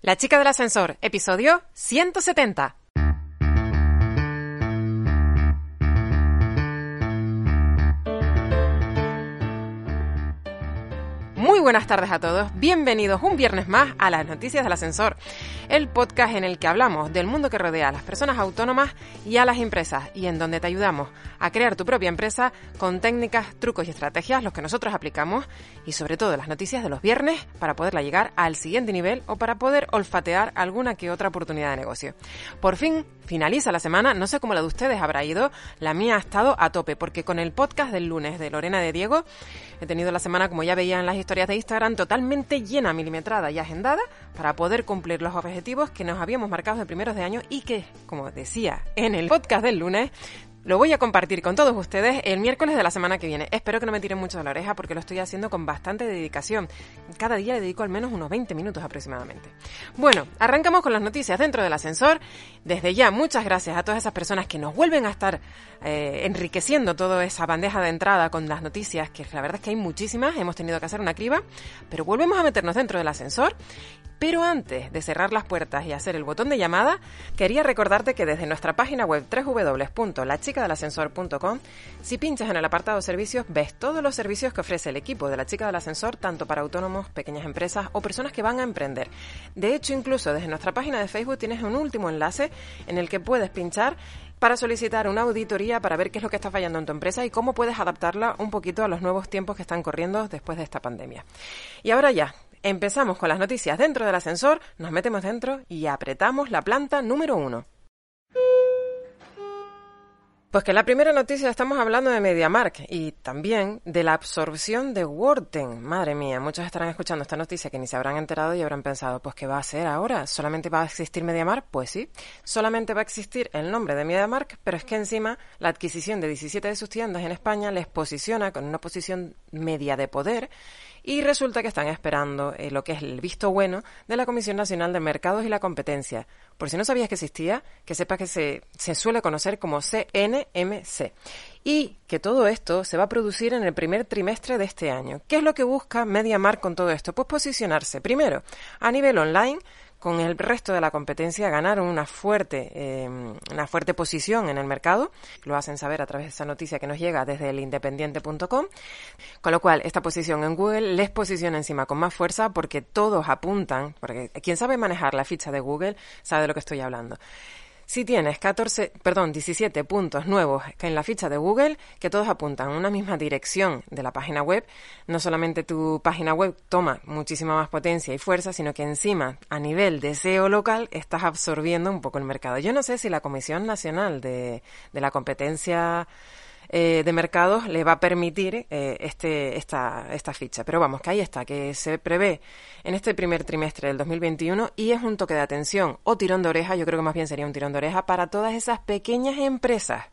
La chica del ascensor, episodio 170. Muy buenas tardes a todos, bienvenidos un viernes más a las noticias del ascensor, el podcast en el que hablamos del mundo que rodea a las personas autónomas y a las empresas y en donde te ayudamos a crear tu propia empresa con técnicas, trucos y estrategias, los que nosotros aplicamos y sobre todo las noticias de los viernes para poderla llegar al siguiente nivel o para poder olfatear alguna que otra oportunidad de negocio. Por fin finaliza la semana, no sé cómo la de ustedes habrá ido, la mía ha estado a tope porque con el podcast del lunes de Lorena de Diego he tenido la semana, como ya veían las historias de Instagram, totalmente llena, milimetrada y agendada para poder cumplir los objetivos que nos habíamos marcado de primeros de año y que, como decía en el podcast del lunes, lo voy a compartir con todos ustedes el miércoles de la semana que viene. Espero que no me tiren mucho de la oreja porque lo estoy haciendo con bastante dedicación. Cada día le dedico al menos unos 20 minutos aproximadamente. Bueno, arrancamos con las noticias dentro del ascensor. Desde ya, muchas gracias a todas esas personas que nos vuelven a estar eh, enriqueciendo toda esa bandeja de entrada con las noticias, que la verdad es que hay muchísimas, hemos tenido que hacer una criba, pero volvemos a meternos dentro del ascensor pero antes de cerrar las puertas y hacer el botón de llamada, quería recordarte que desde nuestra página web www.lachicadelascensor.com, si pinchas en el apartado servicios, ves todos los servicios que ofrece el equipo de la chica del ascensor, tanto para autónomos, pequeñas empresas o personas que van a emprender. De hecho, incluso desde nuestra página de Facebook tienes un último enlace en el que puedes pinchar para solicitar una auditoría para ver qué es lo que está fallando en tu empresa y cómo puedes adaptarla un poquito a los nuevos tiempos que están corriendo después de esta pandemia. Y ahora ya, Empezamos con las noticias dentro del ascensor, nos metemos dentro y apretamos la planta número uno. Pues que la primera noticia estamos hablando de MediaMark y también de la absorción de Worten. Madre mía, muchos estarán escuchando esta noticia que ni se habrán enterado y habrán pensado, pues ¿qué va a ser ahora? ¿Solamente va a existir MediaMark? Pues sí, solamente va a existir el nombre de MediaMark, pero es que encima la adquisición de 17 de sus tiendas en España les posiciona con una posición media de poder y resulta que están esperando eh, lo que es el visto bueno de la Comisión Nacional de Mercados y la Competencia. Por si no sabías que existía, que sepas que se, se suele conocer como CNMC. Y que todo esto se va a producir en el primer trimestre de este año. ¿Qué es lo que busca MediaMark con todo esto? Pues posicionarse, primero, a nivel online, con el resto de la competencia ganaron una fuerte, eh, una fuerte posición en el mercado. Lo hacen saber a través de esa noticia que nos llega desde el independiente.com. Con lo cual, esta posición en Google les posiciona encima con más fuerza porque todos apuntan, porque quien sabe manejar la ficha de Google sabe de lo que estoy hablando. Si tienes 14, perdón, 17 puntos nuevos en la ficha de Google, que todos apuntan a una misma dirección de la página web, no solamente tu página web toma muchísima más potencia y fuerza, sino que encima, a nivel de SEO local, estás absorbiendo un poco el mercado. Yo no sé si la Comisión Nacional de, de la Competencia eh, de mercados le va a permitir eh, este, esta, esta ficha. Pero vamos, que ahí está, que se prevé en este primer trimestre del 2021 y es un toque de atención o tirón de oreja, yo creo que más bien sería un tirón de oreja para todas esas pequeñas empresas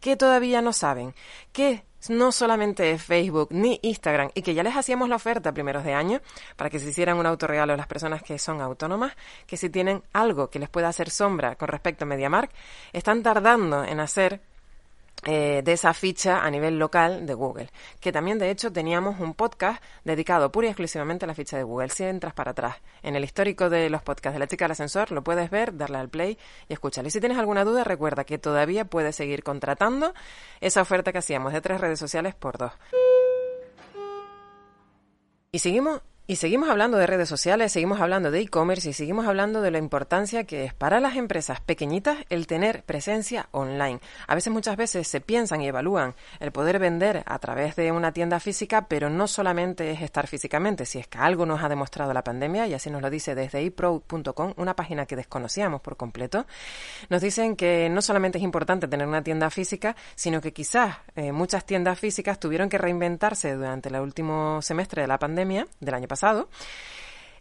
que todavía no saben que no solamente Facebook ni Instagram y que ya les hacíamos la oferta a primeros de año para que se hicieran un autorregalo a las personas que son autónomas, que si tienen algo que les pueda hacer sombra con respecto a MediaMark, están tardando en hacer eh, de esa ficha a nivel local de Google, que también de hecho teníamos un podcast dedicado pura y exclusivamente a la ficha de Google. Si entras para atrás en el histórico de los podcasts de la chica del ascensor, lo puedes ver, darle al play y escucharlo. Y si tienes alguna duda, recuerda que todavía puedes seguir contratando esa oferta que hacíamos de tres redes sociales por dos. Y seguimos y seguimos hablando de redes sociales, seguimos hablando de e-commerce y seguimos hablando de la importancia que es para las empresas pequeñitas el tener presencia online. A veces, muchas veces se piensan y evalúan el poder vender a través de una tienda física, pero no solamente es estar físicamente, si es que algo nos ha demostrado la pandemia, y así nos lo dice desde epro.com, una página que desconocíamos por completo, nos dicen que no solamente es importante tener una tienda física, sino que quizás eh, muchas tiendas físicas tuvieron que reinventarse durante el último semestre de la pandemia del año pasado pasado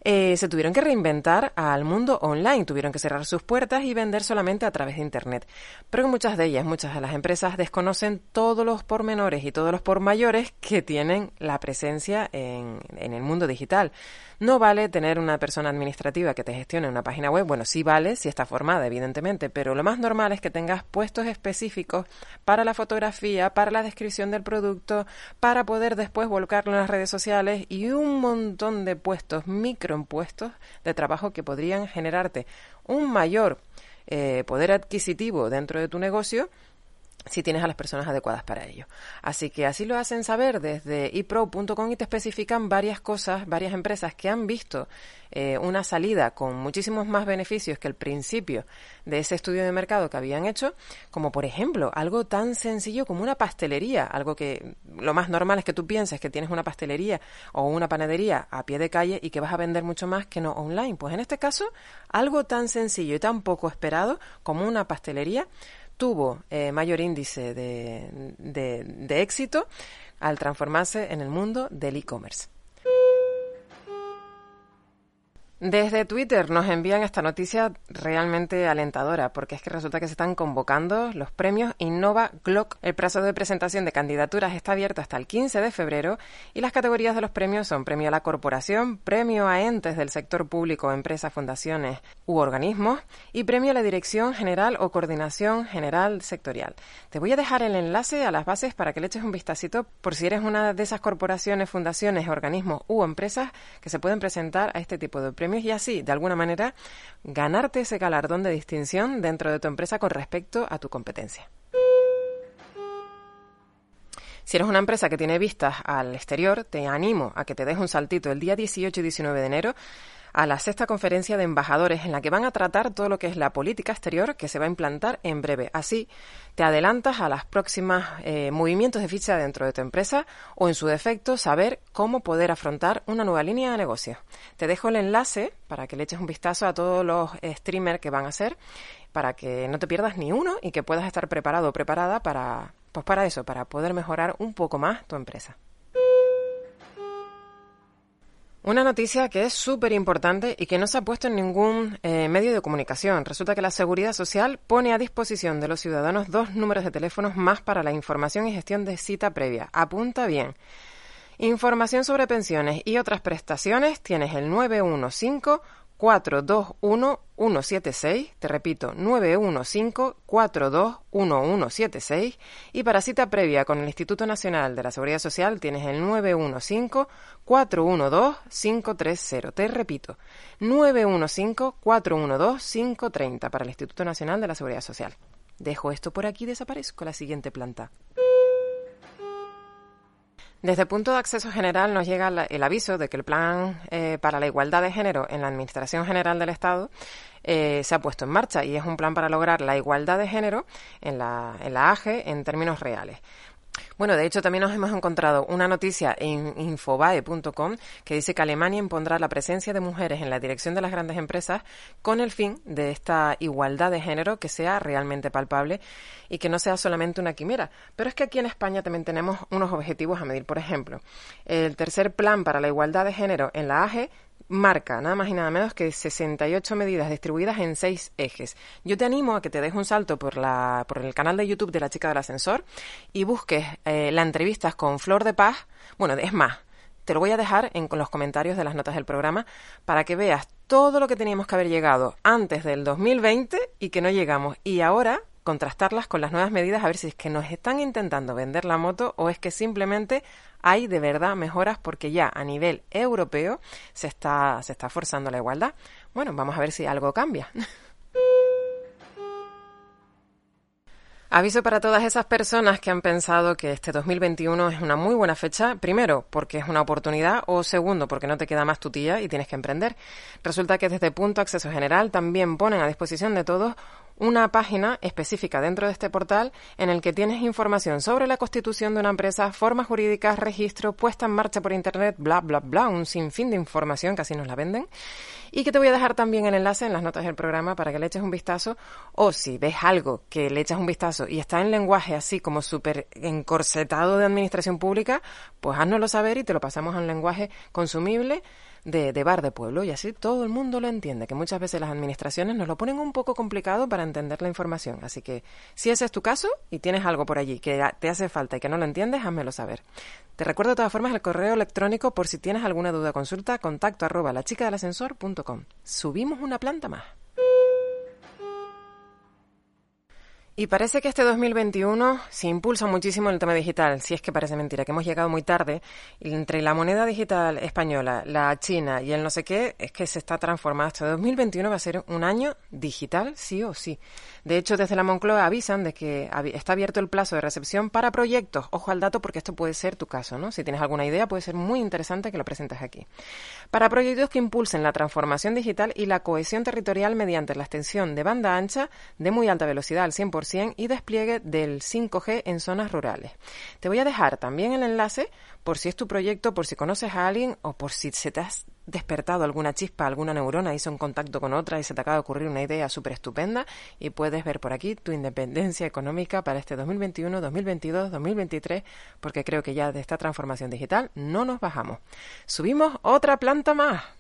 eh, se tuvieron que reinventar al mundo online, tuvieron que cerrar sus puertas y vender solamente a través de Internet. Pero muchas de ellas, muchas de las empresas desconocen todos los pormenores y todos los por mayores que tienen la presencia en, en el mundo digital. No vale tener una persona administrativa que te gestione una página web. Bueno, sí vale si está formada, evidentemente, pero lo más normal es que tengas puestos específicos para la fotografía, para la descripción del producto, para poder después volcarlo en las redes sociales y un montón de puestos, microimpuestos de trabajo que podrían generarte un mayor eh, poder adquisitivo dentro de tu negocio si tienes a las personas adecuadas para ello. Así que así lo hacen saber desde ipro.com y te especifican varias cosas, varias empresas que han visto eh, una salida con muchísimos más beneficios que el principio de ese estudio de mercado que habían hecho, como por ejemplo algo tan sencillo como una pastelería, algo que lo más normal es que tú pienses que tienes una pastelería o una panadería a pie de calle y que vas a vender mucho más que no online. Pues en este caso, algo tan sencillo y tan poco esperado como una pastelería tuvo eh, mayor índice de, de éxito al transformarse en el mundo del e-commerce. Desde Twitter nos envían esta noticia realmente alentadora, porque es que resulta que se están convocando los premios Innova Glock. El plazo de presentación de candidaturas está abierto hasta el 15 de febrero y las categorías de los premios son premio a la corporación, premio a entes del sector público, empresas, fundaciones u organismos y premio a la dirección general o coordinación general sectorial. Te voy a dejar el enlace a las bases para que le eches un vistacito por si eres una de esas corporaciones, fundaciones, organismos u empresas que se pueden presentar a este tipo de premios y así, de alguna manera, ganarte ese galardón de distinción dentro de tu empresa con respecto a tu competencia. Si eres una empresa que tiene vistas al exterior, te animo a que te des un saltito el día 18 y 19 de enero a la sexta conferencia de embajadores en la que van a tratar todo lo que es la política exterior que se va a implantar en breve. Así te adelantas a las próximas eh, movimientos de ficha dentro de tu empresa o en su defecto saber cómo poder afrontar una nueva línea de negocio. Te dejo el enlace para que le eches un vistazo a todos los streamers que van a ser para que no te pierdas ni uno y que puedas estar preparado o preparada para pues para eso, para poder mejorar un poco más tu empresa. Una noticia que es súper importante y que no se ha puesto en ningún eh, medio de comunicación. Resulta que la Seguridad Social pone a disposición de los ciudadanos dos números de teléfonos más para la información y gestión de cita previa. Apunta bien. Información sobre pensiones y otras prestaciones tienes el 915 421-176, te repito, 915-421176 y para cita previa con el Instituto Nacional de la Seguridad Social tienes el 915-412-530, te repito, 915-412-530 para el Instituto Nacional de la Seguridad Social. Dejo esto por aquí y desaparezco la siguiente planta. Desde el punto de acceso general nos llega el aviso de que el Plan eh, para la Igualdad de Género en la Administración General del Estado eh, se ha puesto en marcha y es un plan para lograr la igualdad de género en la, en la AGE en términos reales. Bueno, de hecho también nos hemos encontrado una noticia en infobae.com que dice que Alemania impondrá la presencia de mujeres en la dirección de las grandes empresas con el fin de esta igualdad de género que sea realmente palpable y que no sea solamente una quimera. Pero es que aquí en España también tenemos unos objetivos a medir. Por ejemplo, el tercer plan para la igualdad de género en la AGE marca nada más y nada menos que 68 medidas distribuidas en seis ejes. Yo te animo a que te des un salto por, la, por el canal de YouTube de la chica del ascensor y busques eh, la entrevista con Flor de Paz. Bueno, es más, te lo voy a dejar en los comentarios de las notas del programa para que veas todo lo que teníamos que haber llegado antes del 2020 y que no llegamos. Y ahora contrastarlas con las nuevas medidas a ver si es que nos están intentando vender la moto o es que simplemente hay de verdad mejoras porque ya a nivel europeo se está, se está forzando la igualdad. Bueno, vamos a ver si algo cambia. Aviso para todas esas personas que han pensado que este 2021 es una muy buena fecha, primero porque es una oportunidad o segundo porque no te queda más tutilla y tienes que emprender. Resulta que desde Punto Acceso General también ponen a disposición de todos una página específica dentro de este portal en el que tienes información sobre la constitución de una empresa, formas jurídicas, registro, puesta en marcha por Internet, bla, bla, bla, un sinfín de información que así nos la venden. Y que te voy a dejar también el enlace en las notas del programa para que le eches un vistazo o si ves algo que le echas un vistazo y está en lenguaje así como súper encorsetado de administración pública, pues háznoslo saber y te lo pasamos a un lenguaje consumible de, de, bar de pueblo y así todo el mundo lo entiende, que muchas veces las administraciones nos lo ponen un poco complicado para entender la información. Así que si ese es tu caso y tienes algo por allí que te hace falta y que no lo entiendes, házmelo saber. Te recuerdo de todas formas el correo electrónico por si tienes alguna duda o consulta, contacto arroba la chica del ascensor.com. Subimos una planta más. Y parece que este 2021 se impulsa muchísimo el tema digital, si es que parece mentira, que hemos llegado muy tarde. Entre la moneda digital española, la china y el no sé qué, es que se está transformando. Este 2021 va a ser un año digital, sí o sí. De hecho, desde la Moncloa avisan de que está abierto el plazo de recepción para proyectos. Ojo al dato porque esto puede ser tu caso, ¿no? Si tienes alguna idea, puede ser muy interesante que lo presentes aquí. Para proyectos que impulsen la transformación digital y la cohesión territorial mediante la extensión de banda ancha de muy alta velocidad al 100% y despliegue del 5G en zonas rurales. Te voy a dejar también el enlace por si es tu proyecto, por si conoces a alguien o por si se te has despertado alguna chispa, alguna neurona, hizo un contacto con otra y se te acaba de ocurrir una idea súper estupenda y puedes ver por aquí tu independencia económica para este 2021, 2022, 2023, porque creo que ya de esta transformación digital no nos bajamos. Subimos otra planta más.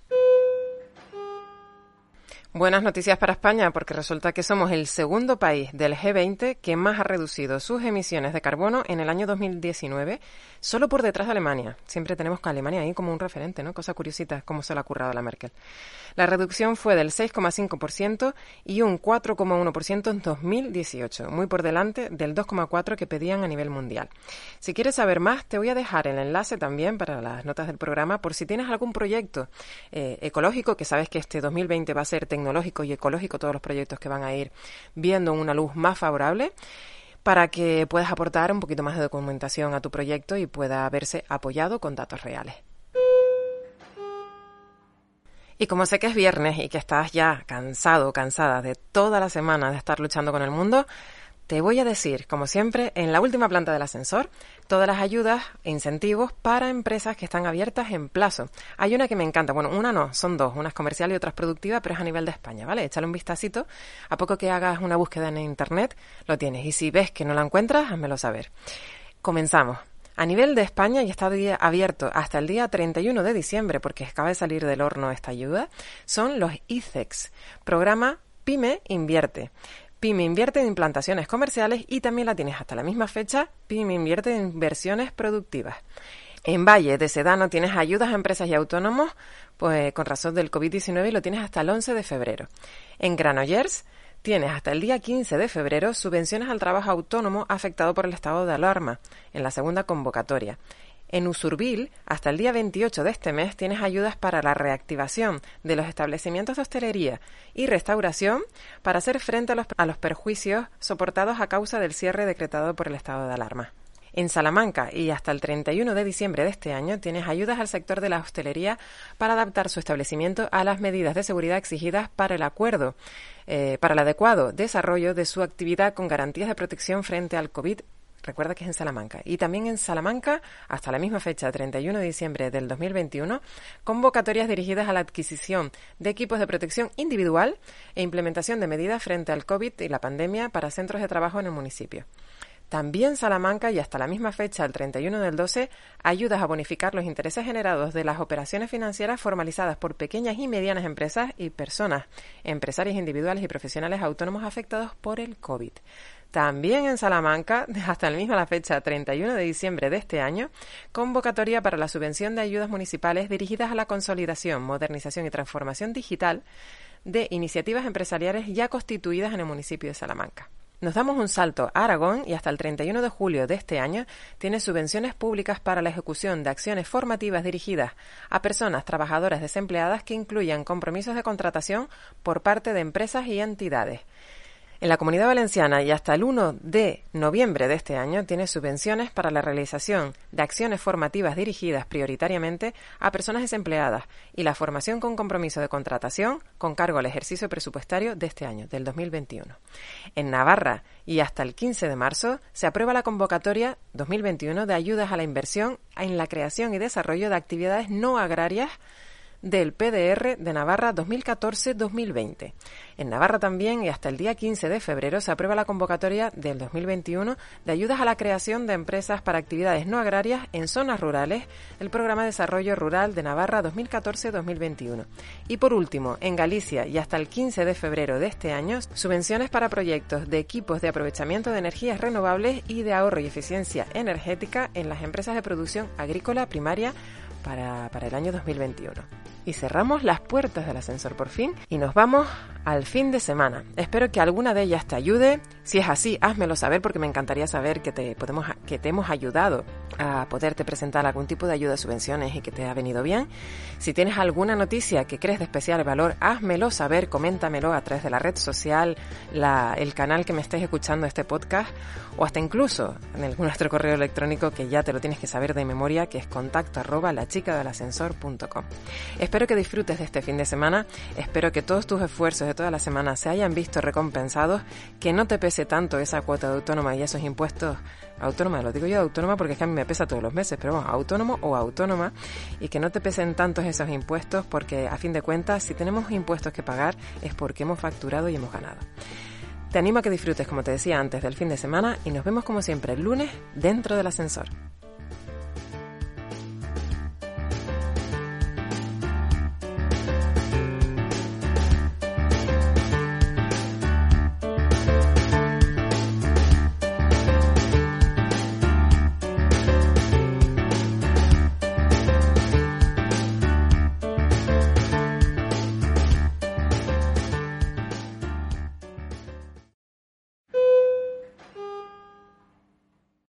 Buenas noticias para España porque resulta que somos el segundo país del G20 que más ha reducido sus emisiones de carbono en el año 2019, solo por detrás de Alemania. Siempre tenemos que Alemania ahí como un referente, ¿no? Cosa curiosita, cómo se le ha currado a la Merkel. La reducción fue del 6,5% y un 4,1% en 2018, muy por delante del 2,4% que pedían a nivel mundial. Si quieres saber más, te voy a dejar el enlace también para las notas del programa por si tienes algún proyecto eh, ecológico que sabes que este 2020 va a ser tecnológico y ecológico, todos los proyectos que van a ir viendo una luz más favorable para que puedas aportar un poquito más de documentación a tu proyecto y pueda verse apoyado con datos reales. Y como sé que es viernes y que estás ya cansado cansada de toda la semana de estar luchando con el mundo, te voy a decir, como siempre, en la última planta del ascensor, todas las ayudas e incentivos para empresas que están abiertas en plazo. Hay una que me encanta, bueno, una no, son dos, una es comercial y otra es productiva, pero es a nivel de España, ¿vale? Échale un vistacito, a poco que hagas una búsqueda en internet, lo tienes. Y si ves que no la encuentras, házmelo saber. Comenzamos. A nivel de España y está abierto hasta el día 31 de diciembre, porque acaba de salir del horno esta ayuda, son los ICEX, programa Pyme Invierte. PYME invierte en implantaciones comerciales y también la tienes hasta la misma fecha, PYME invierte en inversiones productivas. En Valle de Sedano tienes ayudas a empresas y autónomos, pues con razón del COVID-19 y lo tienes hasta el 11 de febrero. En Granollers tienes hasta el día 15 de febrero subvenciones al trabajo autónomo afectado por el estado de alarma, en la segunda convocatoria. En Usurbil, hasta el día 28 de este mes, tienes ayudas para la reactivación de los establecimientos de hostelería y restauración para hacer frente a los, perjuicios soportados a causa del cierre decretado por el estado de alarma. En Salamanca y hasta el 31 de diciembre de este año tienes ayudas al sector de la hostelería para adaptar su establecimiento a las medidas de seguridad exigidas para el acuerdo, eh, para el adecuado desarrollo de su actividad con garantías de protección frente al COVID Recuerda que es en Salamanca. Y también en Salamanca, hasta la misma fecha, 31 de diciembre del 2021, convocatorias dirigidas a la adquisición de equipos de protección individual e implementación de medidas frente al COVID y la pandemia para centros de trabajo en el municipio. También Salamanca y hasta la misma fecha, el 31 del 12, ayudas a bonificar los intereses generados de las operaciones financieras formalizadas por pequeñas y medianas empresas y personas, empresarios individuales y profesionales autónomos afectados por el COVID. También en Salamanca, hasta la misma fecha 31 de diciembre de este año, convocatoria para la subvención de ayudas municipales dirigidas a la consolidación, modernización y transformación digital de iniciativas empresariales ya constituidas en el municipio de Salamanca. Nos damos un salto a Aragón y hasta el 31 de julio de este año tiene subvenciones públicas para la ejecución de acciones formativas dirigidas a personas trabajadoras desempleadas que incluyan compromisos de contratación por parte de empresas y entidades. En la Comunidad Valenciana y hasta el 1 de noviembre de este año tiene subvenciones para la realización de acciones formativas dirigidas prioritariamente a personas desempleadas y la formación con compromiso de contratación con cargo al ejercicio presupuestario de este año, del 2021. En Navarra y hasta el 15 de marzo se aprueba la convocatoria 2021 de ayudas a la inversión en la creación y desarrollo de actividades no agrarias del PDR de Navarra 2014-2020. En Navarra también y hasta el día 15 de febrero se aprueba la convocatoria del 2021 de ayudas a la creación de empresas para actividades no agrarias en zonas rurales del Programa de Desarrollo Rural de Navarra 2014-2021. Y por último, en Galicia y hasta el 15 de febrero de este año, subvenciones para proyectos de equipos de aprovechamiento de energías renovables y de ahorro y eficiencia energética en las empresas de producción agrícola primaria para, para el año 2021 y cerramos las puertas del ascensor por fin y nos vamos al fin de semana. Espero que alguna de ellas te ayude. Si es así, házmelo saber porque me encantaría saber que te, podemos, que te hemos ayudado a poderte presentar algún tipo de ayuda subvenciones y que te ha venido bien. Si tienes alguna noticia que crees de especial valor, házmelo saber, coméntamelo a través de la red social, la, el canal que me estés escuchando este podcast o hasta incluso en algún nuestro correo electrónico que ya te lo tienes que saber de memoria, que es contacto arroba la chica del ascensor.com. Espero que disfrutes de este fin de semana, espero que todos tus esfuerzos de toda la semana se hayan visto recompensados, que no te pese tanto esa cuota de autónoma y esos impuestos autónoma, lo digo yo autónoma porque es que a mí me pesa todos los meses, pero bueno, autónomo o autónoma, y que no te pesen tantos esos impuestos porque a fin de cuentas, si tenemos impuestos que pagar es porque hemos facturado y hemos ganado. Te animo a que disfrutes, como te decía antes, del fin de semana y nos vemos como siempre el lunes dentro del ascensor.